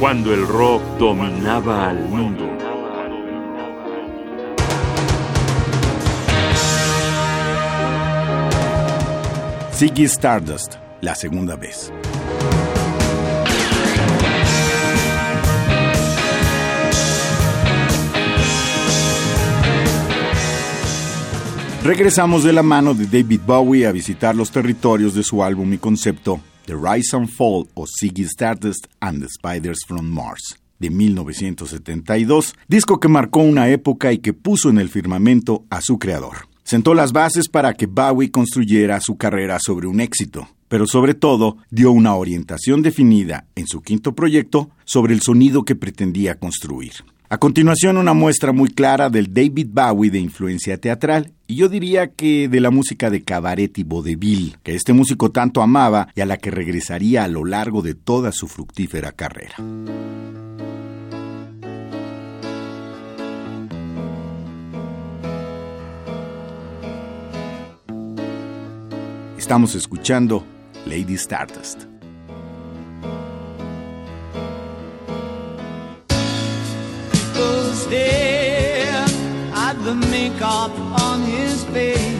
cuando el rock dominaba al mundo. Ziggy Stardust, la segunda vez. Regresamos de la mano de David Bowie a visitar los territorios de su álbum y concepto The Rise and Fall o Ziggy Stardust and the Spiders from Mars de 1972, disco que marcó una época y que puso en el firmamento a su creador. Sentó las bases para que Bowie construyera su carrera sobre un éxito, pero sobre todo dio una orientación definida en su quinto proyecto sobre el sonido que pretendía construir. A continuación, una muestra muy clara del David Bowie de influencia teatral, y yo diría que de la música de cabaret y vodevil, que este músico tanto amaba y a la que regresaría a lo largo de toda su fructífera carrera. Estamos escuchando Lady Stardust. Stare at the makeup on his face.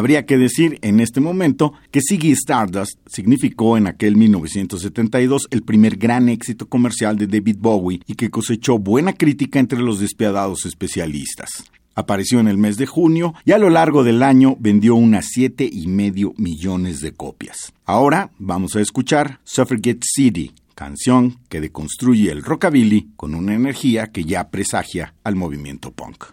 Habría que decir en este momento que Ziggy Stardust significó en aquel 1972 el primer gran éxito comercial de David Bowie y que cosechó buena crítica entre los despiadados especialistas. Apareció en el mes de junio y a lo largo del año vendió unas siete y medio millones de copias. Ahora vamos a escuchar Suffragette City, canción que deconstruye el rockabilly con una energía que ya presagia al movimiento punk.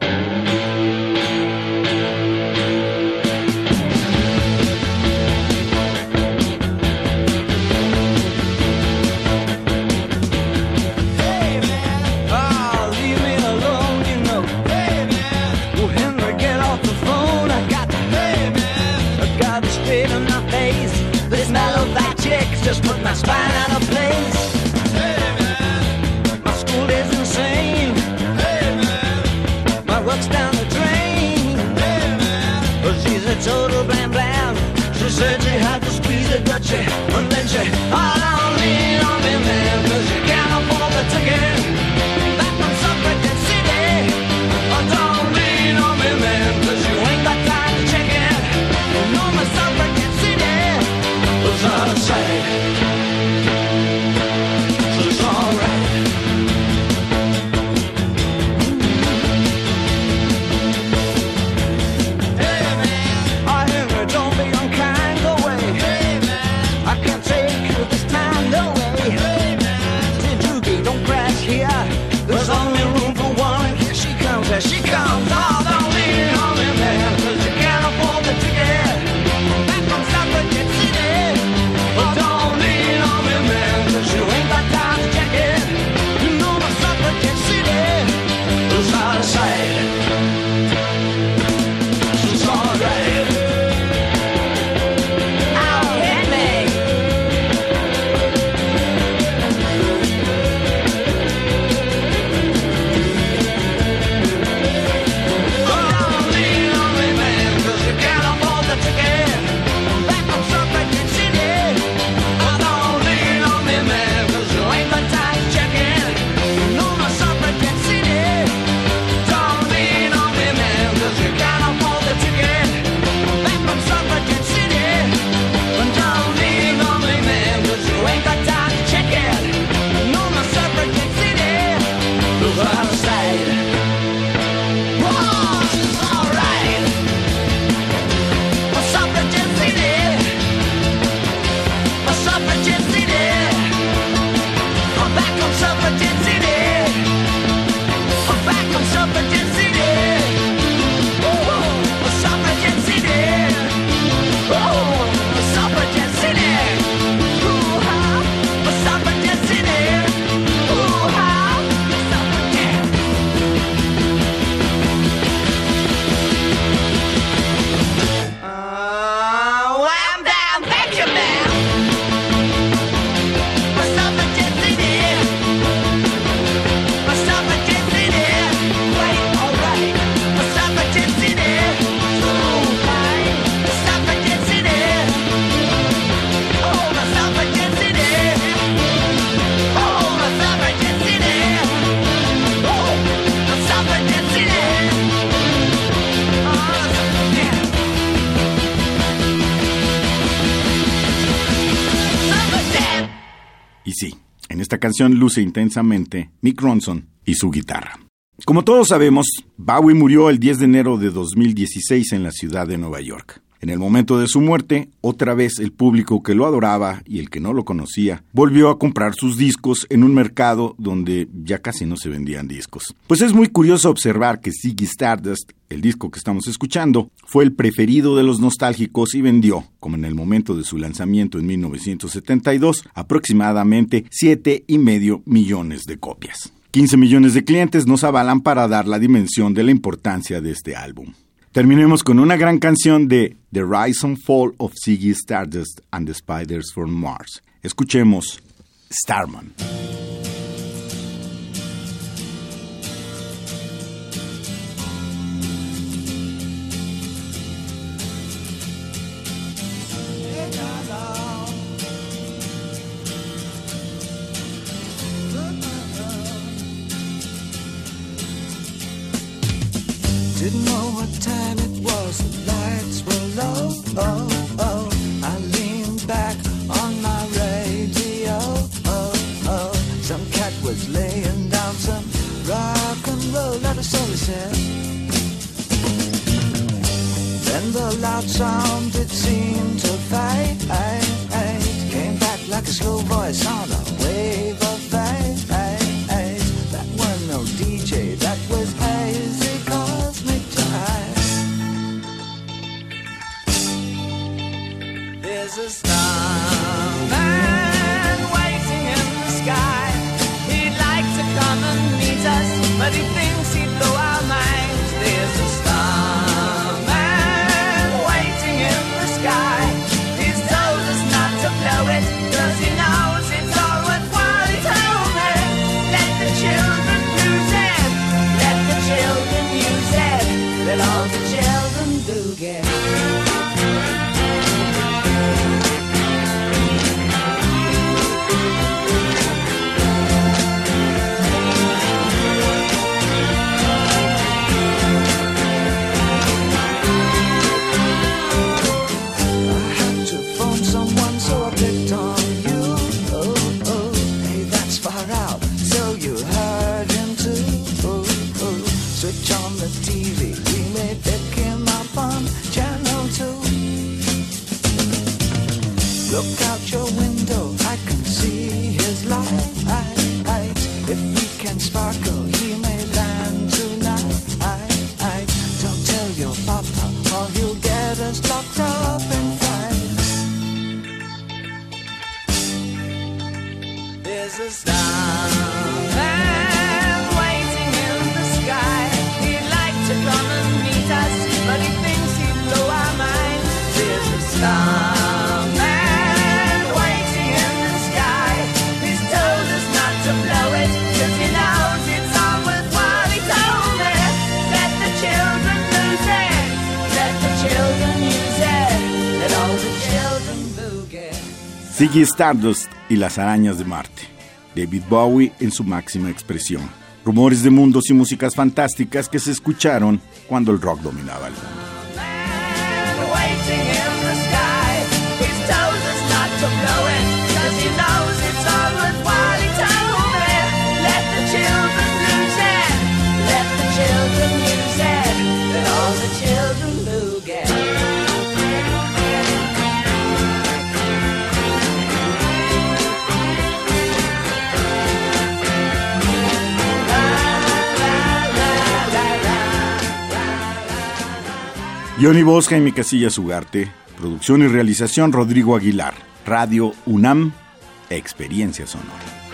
Że had to squeeze do cię, on będzie, a esta canción luce intensamente Mick Ronson y su guitarra. Como todos sabemos, Bowie murió el 10 de enero de 2016 en la ciudad de Nueva York. En el momento de su muerte, otra vez el público que lo adoraba y el que no lo conocía volvió a comprar sus discos en un mercado donde ya casi no se vendían discos. Pues es muy curioso observar que Ziggy Stardust, el disco que estamos escuchando, fue el preferido de los nostálgicos y vendió, como en el momento de su lanzamiento en 1972, aproximadamente 7,5 millones de copias. 15 millones de clientes nos avalan para dar la dimensión de la importancia de este álbum. Terminemos con una gran canción de The Rise and Fall of Ziggy Stardust and the Spiders from Mars. Escuchemos Starman. Soul. Then the loud sound it seemed to fade. Came back like a slow voice on a wave of fade. That was no DJ, that was hazy cosmic jive. There's a starman Boogie. Ziggy Stardust y las arañas de Marte. David Bowie en su máxima expresión. Rumores de mundos y músicas fantásticas que se escucharon cuando el rock dominaba el mundo. Johnny Bosca y mi casilla Ugarte. Producción y realización Rodrigo Aguilar. Radio UNAM. Experiencia sonora.